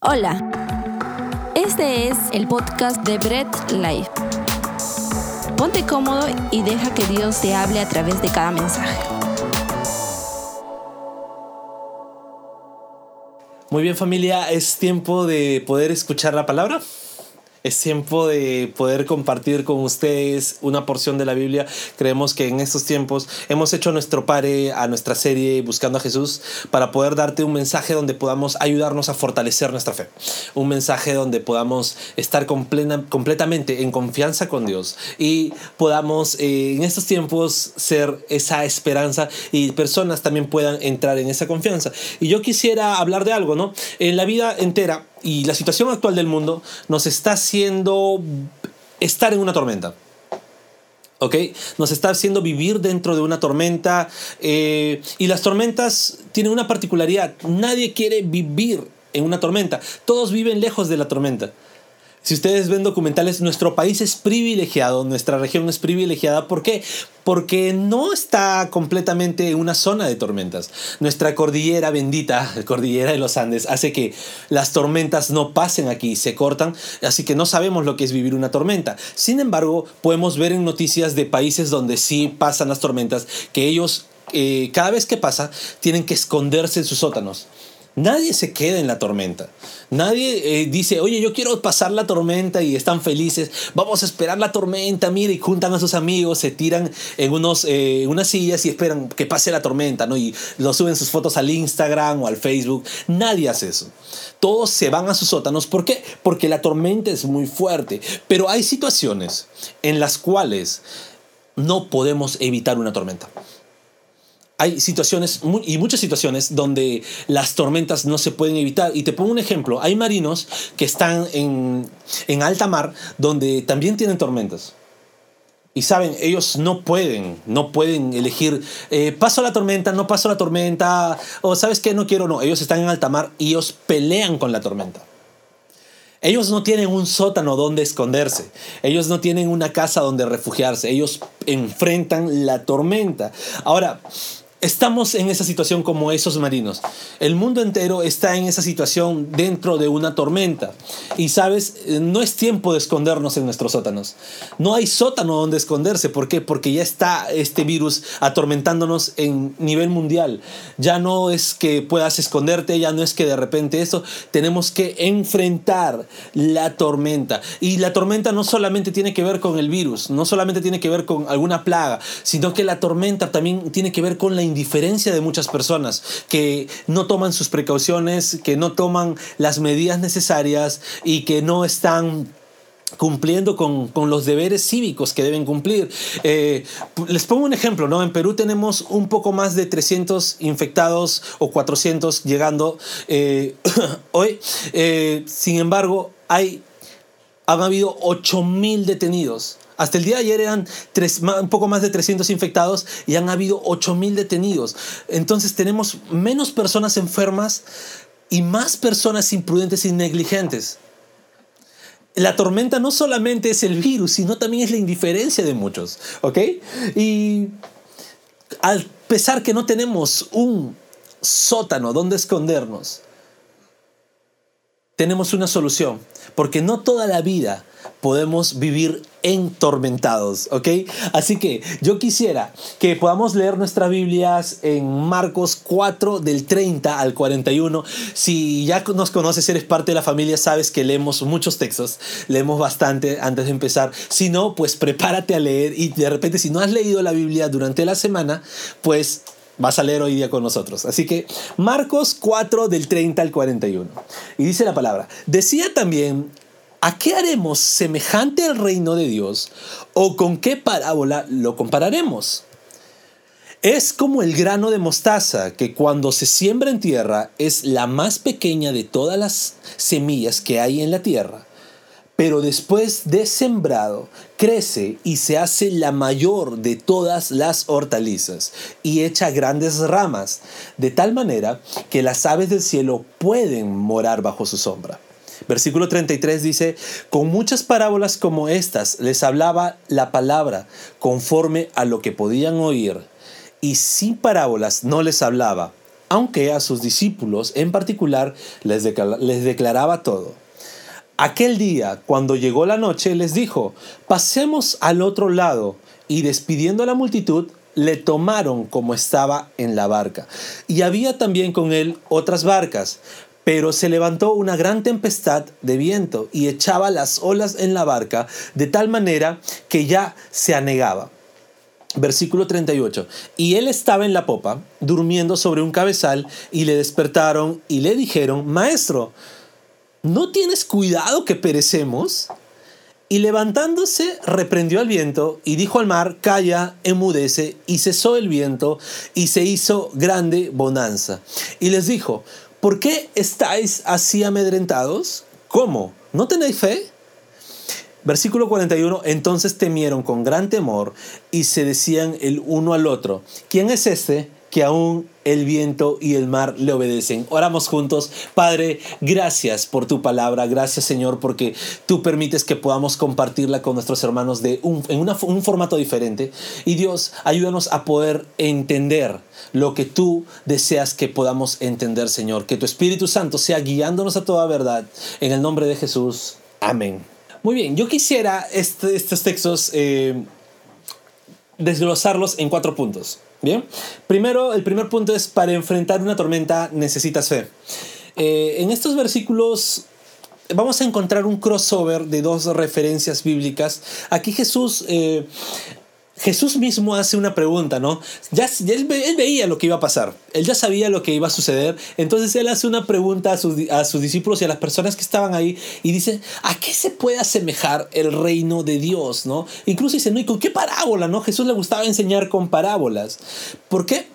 Hola, este es el podcast de Bread Life. Ponte cómodo y deja que Dios te hable a través de cada mensaje. Muy bien familia, es tiempo de poder escuchar la palabra. Es tiempo de poder compartir con ustedes una porción de la Biblia. Creemos que en estos tiempos hemos hecho nuestro pare a nuestra serie Buscando a Jesús para poder darte un mensaje donde podamos ayudarnos a fortalecer nuestra fe. Un mensaje donde podamos estar completamente en confianza con Dios y podamos eh, en estos tiempos ser esa esperanza y personas también puedan entrar en esa confianza. Y yo quisiera hablar de algo, ¿no? En la vida entera y la situación actual del mundo nos está haciendo estar en una tormenta. ¿Ok? Nos está haciendo vivir dentro de una tormenta. Eh, y las tormentas tienen una particularidad. Nadie quiere vivir en una tormenta. Todos viven lejos de la tormenta. Si ustedes ven documentales, nuestro país es privilegiado, nuestra región es privilegiada. ¿Por qué? Porque no está completamente en una zona de tormentas. Nuestra cordillera bendita, la cordillera de los Andes, hace que las tormentas no pasen aquí, se cortan, así que no sabemos lo que es vivir una tormenta. Sin embargo, podemos ver en noticias de países donde sí pasan las tormentas, que ellos eh, cada vez que pasa tienen que esconderse en sus sótanos Nadie se queda en la tormenta. Nadie eh, dice, oye, yo quiero pasar la tormenta y están felices. Vamos a esperar la tormenta, mire, y juntan a sus amigos, se tiran en unos, eh, unas sillas y esperan que pase la tormenta, ¿no? Y lo suben sus fotos al Instagram o al Facebook. Nadie hace eso. Todos se van a sus sótanos. ¿Por qué? Porque la tormenta es muy fuerte. Pero hay situaciones en las cuales no podemos evitar una tormenta hay situaciones y muchas situaciones donde las tormentas no se pueden evitar. Y te pongo un ejemplo. Hay marinos que están en, alta mar donde también tienen tormentas. Y saben, ellos no pueden, no pueden elegir, eh, paso la tormenta, no paso la tormenta, o sabes qué, no quiero, no. Ellos están en alta mar y ellos pelean con la tormenta. Ellos no tienen un sótano donde esconderse. Ellos no tienen una casa donde refugiarse. Ellos enfrentan la tormenta. Ahora, Estamos en esa situación como esos marinos. El mundo entero está en esa situación dentro de una tormenta. Y sabes, no es tiempo de escondernos en nuestros sótanos. No hay sótano donde esconderse. ¿Por qué? Porque ya está este virus atormentándonos en nivel mundial. Ya no es que puedas esconderte, ya no es que de repente eso. Tenemos que enfrentar la tormenta. Y la tormenta no solamente tiene que ver con el virus, no solamente tiene que ver con alguna plaga, sino que la tormenta también tiene que ver con la indiferencia de muchas personas que no toman sus precauciones, que no toman las medidas necesarias y que no están cumpliendo con, los deberes cívicos que deben cumplir. Eh, les pongo un ejemplo, ¿no? En Perú tenemos un poco más de 300 infectados o 400 llegando eh, hoy. Eh, sin embargo, hay, han habido 8.000 detenidos. Hasta el día de ayer eran un poco más de 300 infectados y han habido 8.000 detenidos. Entonces tenemos menos personas enfermas y más personas imprudentes y negligentes. La tormenta no solamente es el virus, sino también es la indiferencia de muchos, ¿ok? Y al pesar que no tenemos un sótano donde escondernos, tenemos una solución, porque no toda la vida podemos vivir entormentados, ¿ok? Así que yo quisiera que podamos leer nuestras Biblias en Marcos 4 del 30 al 41. Si ya nos conoces, eres parte de la familia, sabes que leemos muchos textos, leemos bastante antes de empezar. Si no, pues prepárate a leer y de repente si no has leído la Biblia durante la semana, pues vas a leer hoy día con nosotros. Así que Marcos 4 del 30 al 41. Y dice la palabra, decía también, ¿a qué haremos semejante al reino de Dios? ¿O con qué parábola lo compararemos? Es como el grano de mostaza que cuando se siembra en tierra es la más pequeña de todas las semillas que hay en la tierra pero después de sembrado, crece y se hace la mayor de todas las hortalizas y echa grandes ramas, de tal manera que las aves del cielo pueden morar bajo su sombra. Versículo 33 dice, con muchas parábolas como estas les hablaba la palabra conforme a lo que podían oír, y sin parábolas no les hablaba, aunque a sus discípulos en particular les, les declaraba todo. Aquel día, cuando llegó la noche, les dijo, pasemos al otro lado, y despidiendo a la multitud, le tomaron como estaba en la barca. Y había también con él otras barcas, pero se levantó una gran tempestad de viento y echaba las olas en la barca de tal manera que ya se anegaba. Versículo 38. Y él estaba en la popa, durmiendo sobre un cabezal, y le despertaron y le dijeron, Maestro, ¿no tienes cuidado que perecemos? Y levantándose, reprendió al viento y dijo al mar, Calla, emudece, y cesó el viento, y se hizo grande bonanza. Y les dijo, ¿por qué estáis así amedrentados? ¿Cómo? ¿No tenéis fe? Versículo 41, entonces temieron con gran temor y se decían el uno al otro, ¿quién es este que aún el viento y el mar le obedecen. Oramos juntos. Padre, gracias por tu palabra. Gracias Señor porque tú permites que podamos compartirla con nuestros hermanos de un, en un formato diferente. Y Dios, ayúdanos a poder entender lo que tú deseas que podamos entender, Señor. Que tu Espíritu Santo sea guiándonos a toda verdad. En el nombre de Jesús. Amén. Muy bien, yo quisiera este, estos textos eh, desglosarlos en cuatro puntos. Bien, primero, el primer punto es para enfrentar una tormenta necesitas fe. Eh, en estos versículos vamos a encontrar un crossover de dos referencias bíblicas. Aquí Jesús eh, Jesús mismo hace una pregunta, ¿no? Ya, él, veía lo que iba a pasar, él ya sabía lo que iba a suceder, entonces él hace una pregunta a sus, a sus discípulos y a las personas que estaban ahí y dice, ¿a qué se puede asemejar el reino de Dios, ¿no? Incluso dice, ¿no? ¿Y con qué parábola, ¿no? Jesús le gustaba enseñar con parábolas. ¿Por qué?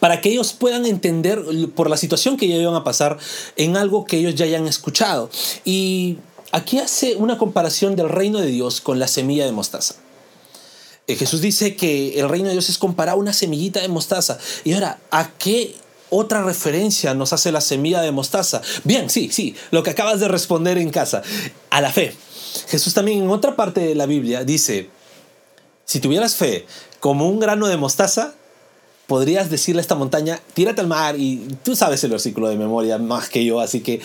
Para que ellos puedan entender por la situación que ya iban a pasar en algo que ellos ya hayan escuchado. Y aquí hace una comparación del reino de Dios con la semilla de mostaza. Eh, Jesús dice que el reino de Dios es comparado a una semillita de mostaza. Y ahora, ¿a qué otra referencia nos hace la semilla de mostaza? Bien, sí, sí, lo que acabas de responder en casa, a la fe. Jesús también en otra parte de la Biblia dice, si tuvieras fe como un grano de mostaza, podrías decirle a esta montaña, tírate al mar y tú sabes el versículo de memoria más que yo, así que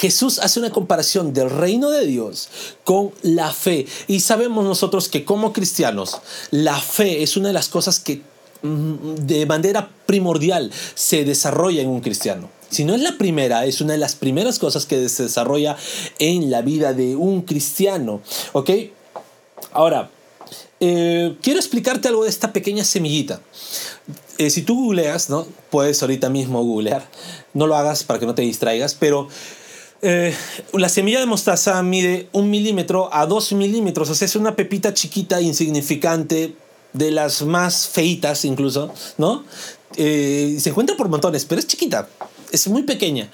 Jesús hace una comparación del reino de Dios con la fe. Y sabemos nosotros que como cristianos, la fe es una de las cosas que mm, de manera primordial se desarrolla en un cristiano. Si no es la primera, es una de las primeras cosas que se desarrolla en la vida de un cristiano. ¿Ok? Ahora, eh, quiero explicarte algo de esta pequeña semillita. Eh, si tú googleas, ¿no? Puedes ahorita mismo googlear. No lo hagas para que no te distraigas, pero eh, la semilla de mostaza mide un milímetro a dos milímetros, o sea, es una pepita chiquita, insignificante, de las más feitas incluso, ¿no? Eh, se encuentra por montones, pero es chiquita, es muy pequeña.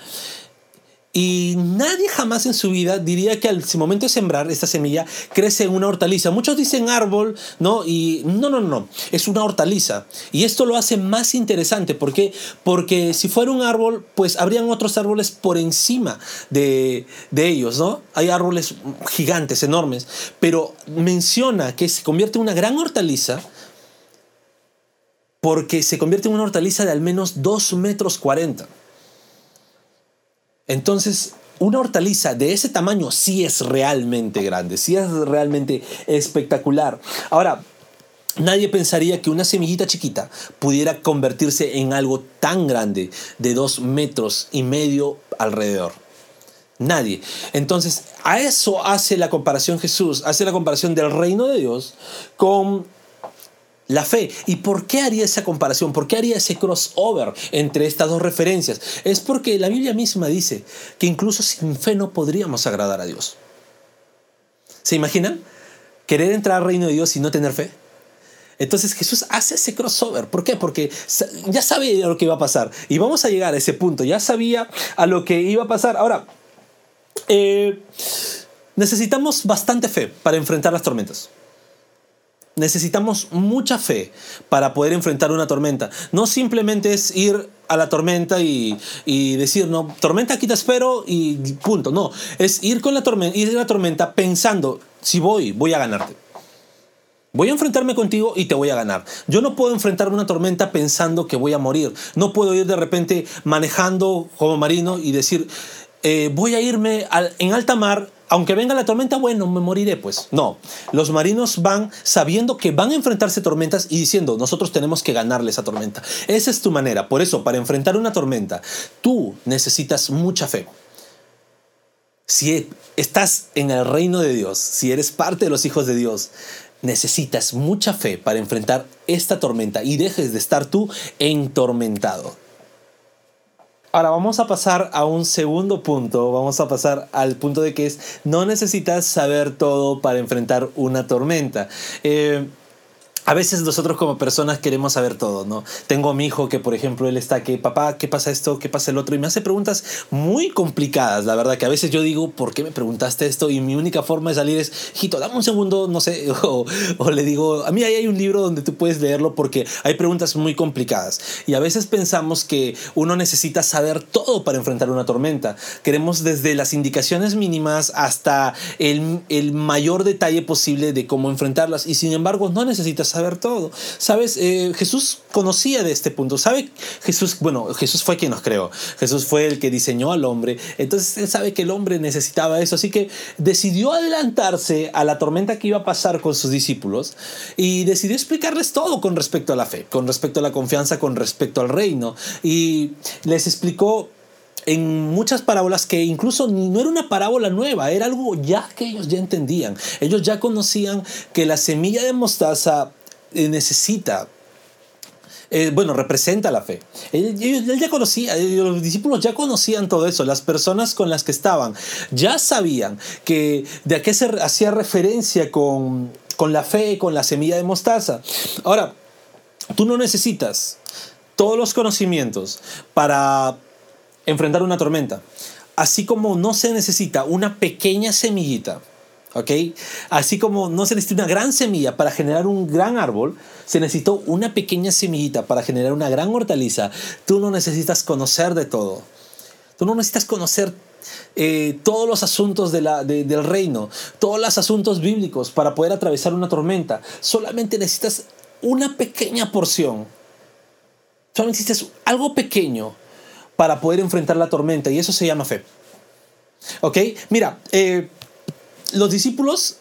Y nadie jamás en su vida diría que al momento de sembrar esta semilla crece en una hortaliza. Muchos dicen árbol, ¿no? Y no, no, no, es una hortaliza. Y esto lo hace más interesante. ¿Por qué? Porque si fuera un árbol, pues habrían otros árboles por encima de, de ellos, ¿no? Hay árboles gigantes, enormes. Pero menciona que se convierte en una gran hortaliza porque se convierte en una hortaliza de al menos 2 metros 40. Entonces, una hortaliza de ese tamaño sí es realmente grande, sí es realmente espectacular. Ahora, Nadie pensaría que una semillita chiquita pudiera convertirse en algo tan grande de dos metros y medio alrededor. Nadie. Entonces, a eso hace la comparación Jesús, hace la comparación del reino de Dios con la fe. ¿Y por qué haría esa comparación? ¿Por qué haría ese crossover entre estas dos referencias? Es porque la Biblia misma dice que incluso sin fe no podríamos agradar a Dios. ¿Se imaginan? Querer entrar al reino de Dios y no tener fe. Entonces Jesús hace ese crossover. ¿Por qué? Porque ya sabía lo que iba a pasar. Y vamos a llegar a ese punto. Ya sabía a lo que iba a pasar. Ahora, eh, necesitamos bastante fe para enfrentar las tormentas necesitamos mucha fe para poder enfrentar una tormenta. No simplemente es ir a la tormenta y, decir, no, tormenta aquí te espero y punto. No, es ir con la tormenta, ir a la tormenta pensando, si voy, voy a ganarte. Voy a enfrentarme contigo y te voy a ganar. Yo no puedo enfrentar una tormenta pensando que voy a morir. No puedo ir de repente manejando como marino y decir, eh, voy a irme en alta mar aunque venga la tormenta, bueno, me moriré, pues. No, los marinos van sabiendo que van a enfrentarse tormentas y diciendo, nosotros tenemos que ganarle esa tormenta. Esa es tu manera. Por eso, para enfrentar una tormenta, tú necesitas mucha fe. Si estás en el reino de Dios, si eres parte de los hijos de Dios, necesitas mucha fe para enfrentar esta tormenta y dejes de estar tú entormentado. Ahora vamos a pasar a un segundo punto, vamos a pasar al punto de que es no necesitas saber todo para enfrentar una tormenta. Eh, a veces nosotros como personas queremos saber todo, ¿no? Tengo a mi hijo que, por ejemplo, él está que, papá, ¿qué pasa esto? ¿Qué pasa el otro? Y me hace preguntas muy complicadas, la verdad, que a veces yo digo, ¿por qué me preguntaste esto? Y mi única forma de salir es, hijito, dame un segundo, no sé, o, le digo, a mí ahí hay un libro donde tú puedes leerlo porque hay preguntas muy complicadas. Y a veces pensamos que uno necesita saber todo para enfrentar una tormenta. Queremos desde las indicaciones mínimas hasta el, el mayor detalle posible de cómo enfrentarlas. Y sin embargo, no necesitas saber todo. Sabes, eh, Jesús conocía de este punto. Sabe, Jesús, bueno, Jesús fue quien nos creó. Jesús fue el que diseñó al hombre. Entonces él sabe que el hombre necesitaba eso. Así que decidió adelantarse a la tormenta que iba a pasar con sus discípulos y decidió explicarles todo con respecto a la fe, con respecto a la confianza, con respecto al reino. Y les explicó en muchas parábolas que incluso no era una parábola nueva, era algo ya que ellos ya entendían. Ellos ya conocían que la semilla de mostaza necesita eh, bueno, representa la fe. Él, ya conocía, los discípulos ya conocían todo eso, las personas con las que estaban ya sabían que de a qué se hacía referencia con, con la fe, con la semilla de mostaza. Ahora, tú no necesitas todos los conocimientos para enfrentar una tormenta, así como no se necesita una pequeña semillita ¿ok? Así como no se necesita una gran semilla para generar un gran árbol, se necesitó una pequeña semillita para generar una gran hortaliza. Tú no necesitas conocer de todo. Tú no necesitas conocer eh, todos los asuntos de la, del reino, todos los asuntos bíblicos para poder atravesar una tormenta. Solamente necesitas una pequeña porción. Solamente necesitas algo pequeño para poder enfrentar la tormenta y eso se llama fe. ¿Ok? Mira, eh, los discípulos,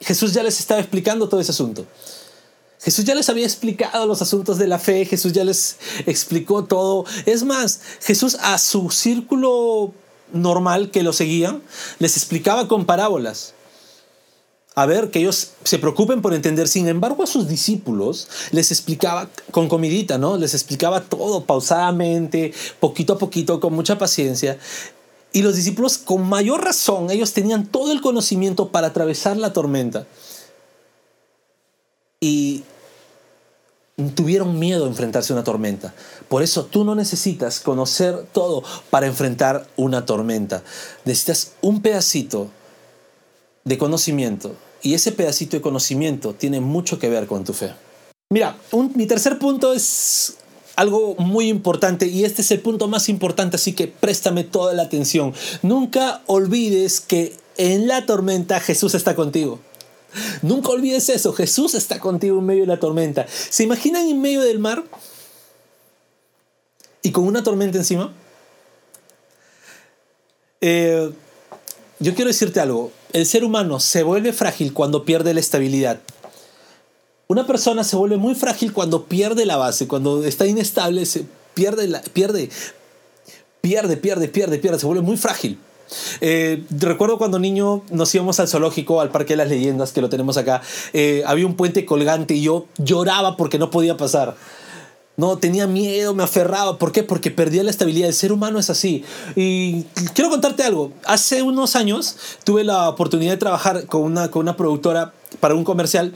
Jesús ya les estaba explicando todo ese asunto. Jesús ya les había explicado los asuntos de la fe, Jesús ya les explicó todo. Es más, Jesús a su círculo normal que lo seguían, les explicaba con parábolas. A ver, que ellos se preocupen por entender. Sin embargo, a sus discípulos les explicaba con comidita, ¿no? Les explicaba todo pausadamente, poquito a poquito, con mucha paciencia. Y los discípulos, con mayor razón, ellos tenían todo el conocimiento para atravesar la tormenta. Y tuvieron miedo a enfrentarse a una tormenta. Por eso tú no necesitas conocer todo para enfrentar una tormenta. Necesitas un pedacito de conocimiento. Y ese pedacito de conocimiento tiene mucho que ver con tu fe. Mira, mi tercer punto es algo muy importante y este es el punto más importante, así que préstame toda la atención. Nunca olvides que en la tormenta Jesús está contigo. Nunca olvides eso, Jesús está contigo en medio de la tormenta. ¿Se imaginan en medio del mar? Y con una tormenta encima. Eh, yo quiero decirte algo, el ser humano se vuelve frágil cuando pierde la estabilidad. Una persona se vuelve muy frágil cuando pierde la base, cuando está inestable, se pierde, la, pierde, pierde, pierde, pierde, pierde, se vuelve muy frágil. Eh, recuerdo cuando niño nos íbamos al zoológico, al Parque de las Leyendas, que lo tenemos acá, eh, había un puente colgante y yo lloraba porque no podía pasar. No, tenía miedo, me aferraba. ¿Por qué? Porque perdía la estabilidad. El ser humano es así. Y quiero contarte algo. Hace unos años tuve la oportunidad de trabajar con una, con una productora para un comercial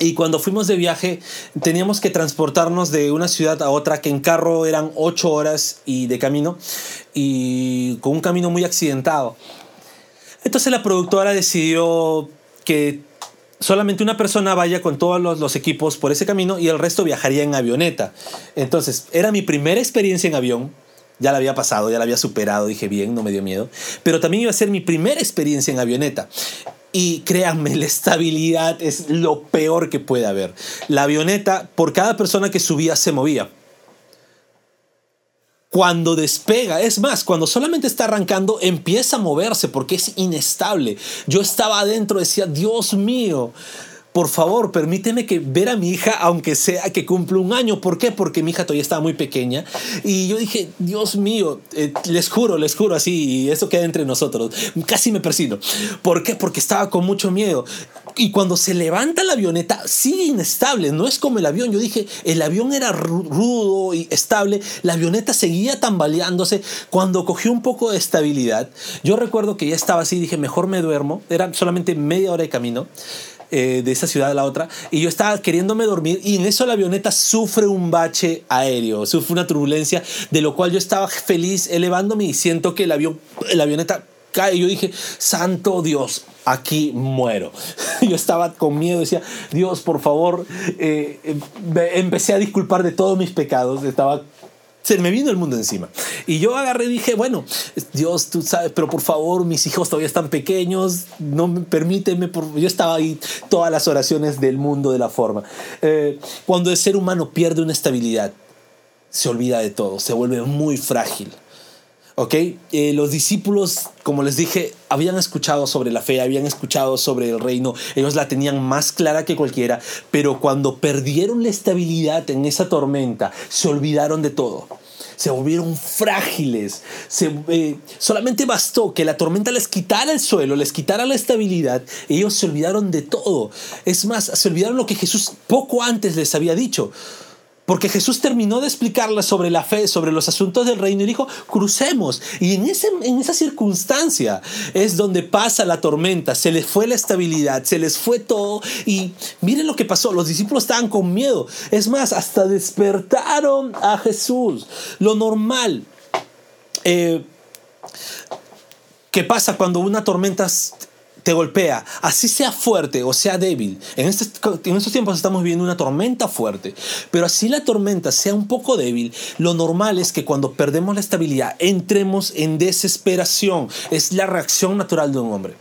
y cuando fuimos de viaje teníamos que transportarnos de una ciudad a otra que en carro eran ocho horas y de camino y con un camino muy accidentado. Entonces la productora decidió que solamente una persona vaya con todos los, los, equipos por ese camino y el resto viajaría en avioneta. Entonces era mi primera experiencia en avión. Ya la había pasado, ya la había superado, dije bien, no me dio miedo. Pero también iba a ser mi primera experiencia en avioneta. Y créanme, la estabilidad es lo peor que puede haber. La avioneta, por cada persona que subía, se movía. Cuando despega, es más, cuando solamente está arrancando, empieza a moverse porque es inestable. Yo estaba adentro, decía, Dios mío, por favor, permíteme que ver a mi hija, aunque sea que cumple un año. ¿Por qué? Porque mi hija todavía estaba muy pequeña. Y yo dije, Dios mío, eh, les juro, les juro así, y eso queda entre nosotros. Casi me persino. ¿Por qué? Porque estaba con mucho miedo. Y cuando se levanta la avioneta, sigue inestable, no es como el avión. Yo dije, el avión era rudo y estable, la avioneta seguía tambaleándose. Cuando cogió un poco de estabilidad, yo recuerdo que ya estaba así, dije, mejor me duermo. Era solamente media hora de camino. Eh, de esa ciudad a la otra y yo estaba queriéndome dormir y en eso la avioneta sufre un bache aéreo, sufre una turbulencia de lo cual yo estaba feliz elevándome y siento que el avión, la avioneta cae yo dije, santo Dios, aquí muero. Yo estaba con miedo, decía, Dios, por favor, eh, em, empecé a disculpar de todos mis pecados, estaba se me vino el mundo encima. Y yo agarré y dije, bueno, Dios, tú sabes, pero por favor, mis hijos todavía están pequeños, no me, permíteme, yo estaba ahí todas las oraciones del mundo de la forma. Eh, cuando el ser humano pierde una estabilidad, se olvida de todo, se vuelve muy frágil. ¿Ok? Eh, los discípulos, como les dije, habían escuchado sobre la fe, habían escuchado sobre el reino, ellos la tenían más clara que cualquiera, pero cuando perdieron la estabilidad en esa tormenta, se olvidaron de todo. Se volvieron frágiles. Eh, solamente bastó que la tormenta les quitara el suelo, les quitara la estabilidad. Ellos se olvidaron de todo. Es más, se olvidaron lo que Jesús poco antes les había dicho. Porque Jesús terminó de explicarles sobre la fe, sobre los asuntos del reino y dijo, crucemos. Y en, ese, en esa circunstancia es donde pasa la tormenta, se les fue la estabilidad, se les fue todo. Y miren lo que pasó, los discípulos estaban con miedo. Es más, hasta despertaron a Jesús. Lo normal. Eh, ¿Qué pasa cuando una tormenta te golpea, así sea fuerte o sea débil. En, este, en estos tiempos estamos viviendo una tormenta fuerte, pero así la tormenta sea un poco débil, lo normal es que cuando perdemos la estabilidad entremos en desesperación. Es la reacción natural de un hombre.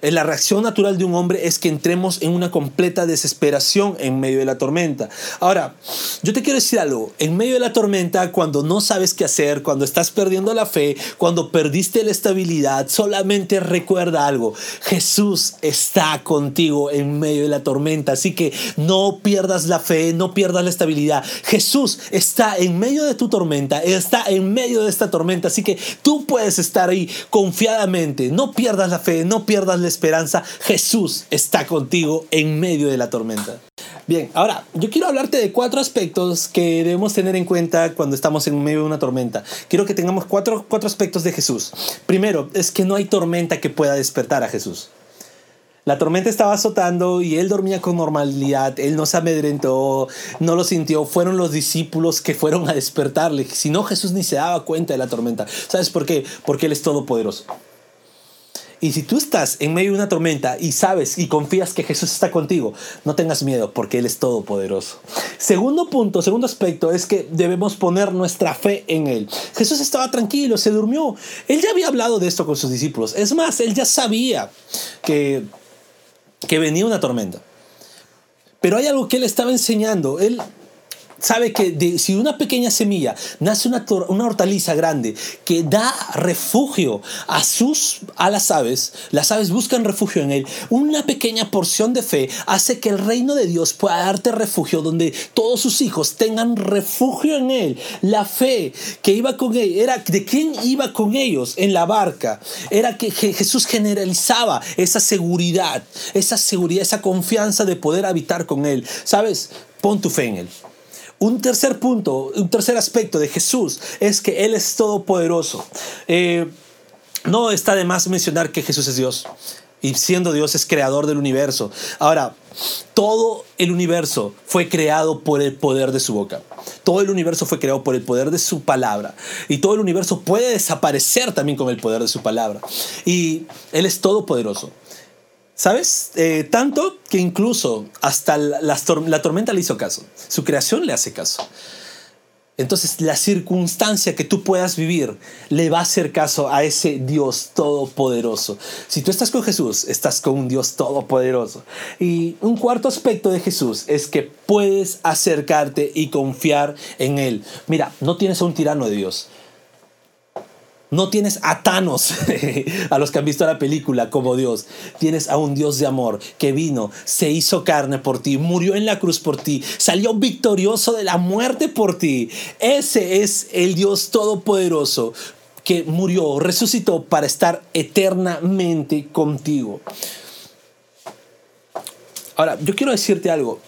La reacción natural de un hombre es que entremos en una completa desesperación en medio de la tormenta. Ahora, yo te quiero decir algo, en medio de la tormenta, cuando no sabes qué hacer, cuando estás perdiendo la fe, cuando perdiste la estabilidad, solamente recuerda algo, Jesús está contigo en medio de la tormenta, así que no pierdas la fe, no pierdas la estabilidad. Jesús está en medio de tu tormenta, está en medio de esta tormenta, así que tú puedes estar ahí confiadamente, no pierdas la fe, no pierdas la esperanza, Jesús está contigo en medio de la tormenta. Bien, ahora yo quiero hablarte de cuatro aspectos que debemos tener en cuenta cuando estamos en medio de una tormenta. Quiero que tengamos cuatro, cuatro aspectos de Jesús. Primero, es que no hay tormenta que pueda despertar a Jesús. La tormenta estaba azotando y él dormía con normalidad, él no se amedrentó, no lo sintió, fueron los discípulos que fueron a despertarle. Si no, Jesús ni se daba cuenta de la tormenta. ¿Sabes por qué? Porque él es todopoderoso. Y si tú estás en medio de una tormenta y sabes y confías que Jesús está contigo, no tengas miedo porque Él es todopoderoso. Segundo punto, segundo aspecto es que debemos poner nuestra fe en Él. Jesús estaba tranquilo, se durmió. Él ya había hablado de esto con sus discípulos. Es más, Él ya sabía que, que venía una tormenta. Pero hay algo que Él estaba enseñando. Él sabe que si una pequeña semilla nace una, una, hortaliza grande que da refugio a, sus, a las aves, las aves buscan refugio en él, una pequeña porción de fe hace que el reino de Dios pueda darte refugio donde todos sus hijos tengan refugio en él. La fe que iba con él era de quién iba con ellos en la barca, era que Jesús generalizaba esa seguridad, esa seguridad, esa confianza de poder habitar con él. ¿Sabes? Pon tu fe en él. Un tercer punto, un tercer aspecto de Jesús es que Él es todopoderoso. Eh, no está de más mencionar que Jesús es Dios y siendo Dios es creador del universo. Ahora, todo el universo fue creado por el poder de su boca. Todo el universo fue creado por el poder de su palabra. Y todo el universo puede desaparecer también con el poder de su palabra. Y Él es todopoderoso. ¿Sabes? Eh, tanto que incluso hasta la, tormenta le hizo caso. Su creación le hace caso. entonces la circunstancia que tú puedas vivir le va a hacer caso a ese Dios todopoderoso. Si tú estás con Jesús, estás con un Dios todopoderoso. Y un cuarto aspecto de Jesús es que puedes acercarte y confiar en Él. Mira, no tienes a un tirano de Dios. No tienes a Thanos, a los que han visto la película como Dios. Tienes a un Dios de amor que vino, se hizo carne por ti, murió en la cruz por ti, salió victorioso de la muerte por ti. Ese es el Dios todopoderoso que murió, resucitó para estar eternamente contigo. Ahora, yo quiero decirte algo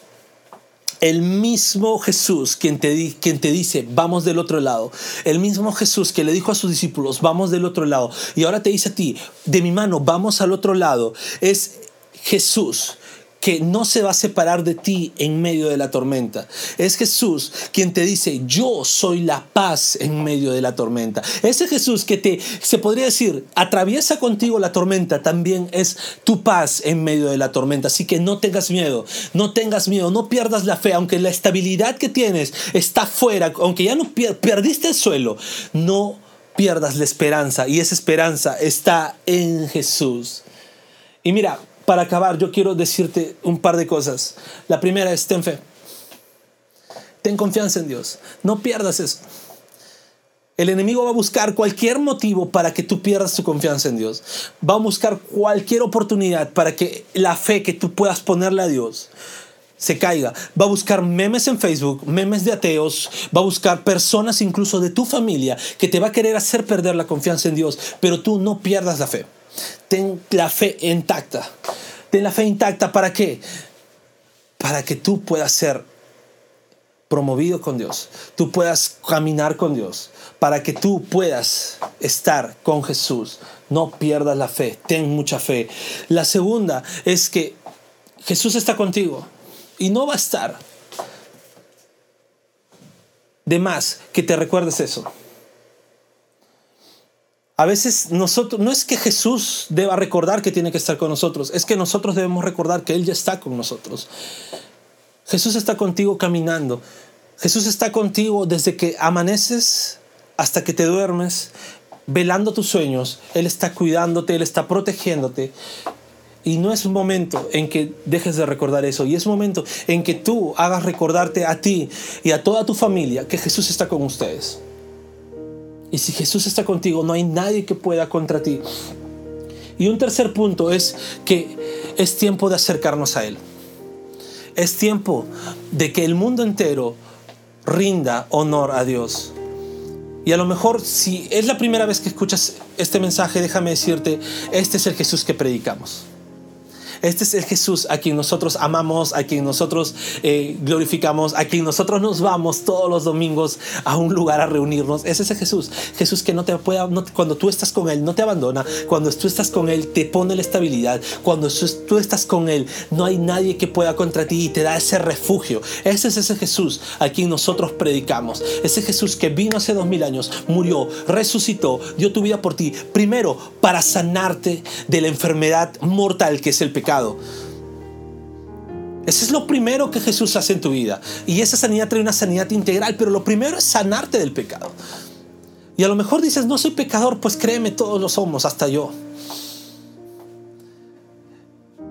el mismo Jesús quien te, te dice, vamos del otro lado, el mismo Jesús que le dijo a sus discípulos, vamos del otro lado, y ahora te dice a ti, de mi mano, vamos al otro lado, es Jesús que no se va a separar de ti en medio de la tormenta. Es Jesús quien te dice, yo soy la paz en medio de la tormenta. Ese Jesús que te, se podría decir, atraviesa contigo la tormenta, también es tu paz en medio de la tormenta. Así que no tengas miedo, no tengas miedo, no pierdas la fe, aunque la estabilidad que tienes está fuera, aunque ya no perdiste el suelo, no pierdas la esperanza y esa esperanza está en Jesús. Y mira, para acabar, yo quiero decirte un par de cosas. La primera es, ten fe. Ten confianza en Dios. No pierdas eso. El enemigo va a buscar cualquier motivo para que tú pierdas tu confianza en Dios. Va a buscar cualquier oportunidad para que la fe que tú puedas ponerle a Dios se caiga. Va a buscar memes en Facebook, memes de ateos, va a buscar personas incluso de tu familia que te va a querer hacer perder la confianza en Dios, pero tú no pierdas la fe. Ten la fe intacta. Ten la fe intacta. ¿Para qué? Para que tú puedas ser promovido con Dios. Tú puedas caminar con Dios. Para que tú puedas estar con Jesús. No pierdas la fe. Ten mucha fe. La segunda es que Jesús está contigo. Y no va a estar. De más que te recuerdes eso. A veces nosotros, no es que Jesús deba recordar que tiene que estar con nosotros, es que nosotros debemos recordar que Él ya está con nosotros. Jesús está contigo caminando. Jesús está contigo desde que amaneces hasta que te duermes, velando tus sueños. Él está cuidándote, Él está protegiéndote. Y no es un momento en que dejes de recordar eso. Y es un momento en que tú hagas recordarte a ti y a toda tu familia que Jesús está con ustedes. Y si Jesús está contigo, no hay nadie que pueda contra ti. Y un tercer punto es que es tiempo de acercarnos a Él. Es tiempo de que el mundo entero rinda honor a Dios. Y a lo mejor si es la primera vez que escuchas este mensaje, déjame decirte, este es el Jesús que predicamos. Este es el Jesús a quien nosotros amamos, a quien nosotros eh, glorificamos, a quien nosotros nos vamos todos los domingos a un lugar a reunirnos. Es ese Jesús. Jesús que no te pueda, cuando tú estás con Él, no te abandona. Cuando tú estás con Él, te pone la estabilidad. Cuando tú estás con Él, no hay nadie que pueda contra ti y te da ese refugio. Ese es ese Jesús a quien nosotros predicamos. Ese Jesús que vino hace dos mil años, murió, resucitó, dio tu vida por ti. Primero, para sanarte de la enfermedad mortal que es el pecado eso es lo primero que Jesús hace en tu vida. Y esa sanidad trae una sanidad integral, pero lo primero es sanarte del pecado. Y a lo mejor dices, no soy pecador, pues créeme, todos lo somos, hasta yo.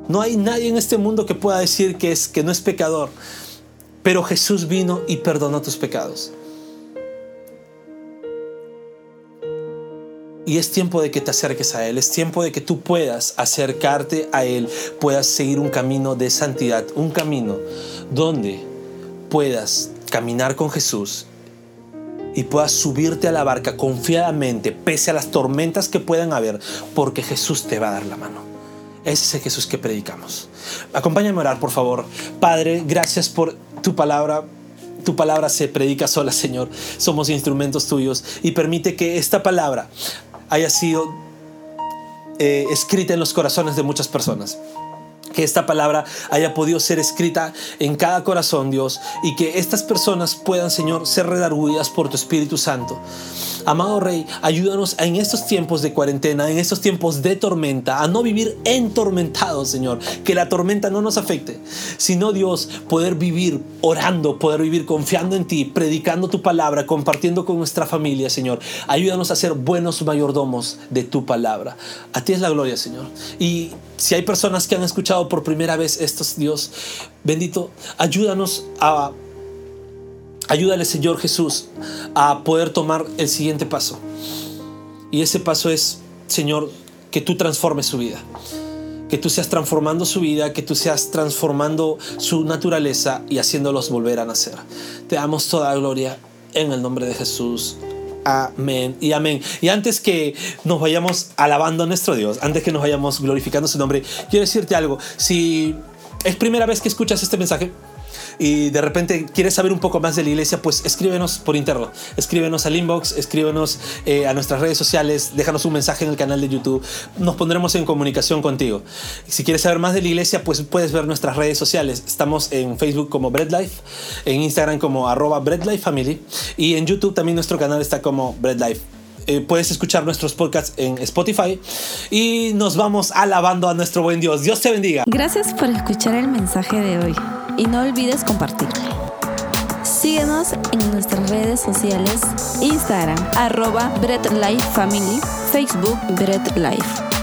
No hay nadie en este mundo que pueda decir que, es, que no es pecador. Pero Jesús vino y perdonó tus pecados. Y es tiempo de que te acerques a Él, es tiempo de que tú puedas acercarte a Él, puedas seguir un camino de santidad, un camino donde puedas caminar con Jesús y puedas subirte a la barca confiadamente, pese a las tormentas que puedan haber, porque Jesús te va a dar la mano. Ese es el Jesús que predicamos. Acompáñame a orar, por favor. Padre, gracias por tu palabra. Tu palabra se predica sola, Señor. Somos instrumentos tuyos y permite que esta palabra haya sido eh, escrita en los corazones de muchas personas. Que esta palabra haya podido ser escrita en cada corazón, Dios, y que estas personas puedan, Señor, ser redarguidas por tu Espíritu Santo Amado Rey, ayúdanos en estos tiempos de cuarentena, en estos tiempos de tormenta, a no vivir entormentados, Señor. Que la tormenta no nos afecte, sino Dios, poder vivir orando, poder vivir confiando en ti, predicando tu palabra, compartiendo con nuestra familia, Señor. Ayúdanos a ser buenos mayordomos de tu palabra. A ti es la gloria, Señor. Y si hay personas que han escuchado por primera vez estos, Dios, bendito, ayúdanos a Ayúdale, Señor Jesús, a poder tomar el siguiente paso. Y ese paso es, Señor, que tú transformes su vida. Que tú seas transformando su vida, que tú seas transformando su naturaleza y haciéndolos volver a nacer. Te damos toda gloria en el nombre de Jesús. Amén y amén. Y antes que nos vayamos alabando a nuestro Dios, antes que nos vayamos glorificando su nombre, quiero decirte algo. Si es primera vez que escuchas este mensaje, y de repente quieres saber un poco más de la iglesia, pues escríbenos por interno, escríbenos al inbox, escríbenos eh, a nuestras redes sociales, déjanos un mensaje en el canal de YouTube, nos pondremos en comunicación contigo. Si quieres saber más de la iglesia, pues puedes ver nuestras redes sociales. Estamos en Facebook como BreadLife, en Instagram como arroba BreadLifeFamily y en YouTube también nuestro canal está como BreadLife. Eh, puedes escuchar nuestros podcasts en Spotify y nos vamos alabando a nuestro buen Dios. Dios te bendiga. Gracias por escuchar el mensaje de hoy y no olvides compartirlo. Síguenos en nuestras redes sociales, Instagram, arroba Bread Life Family, Facebook Bread Life.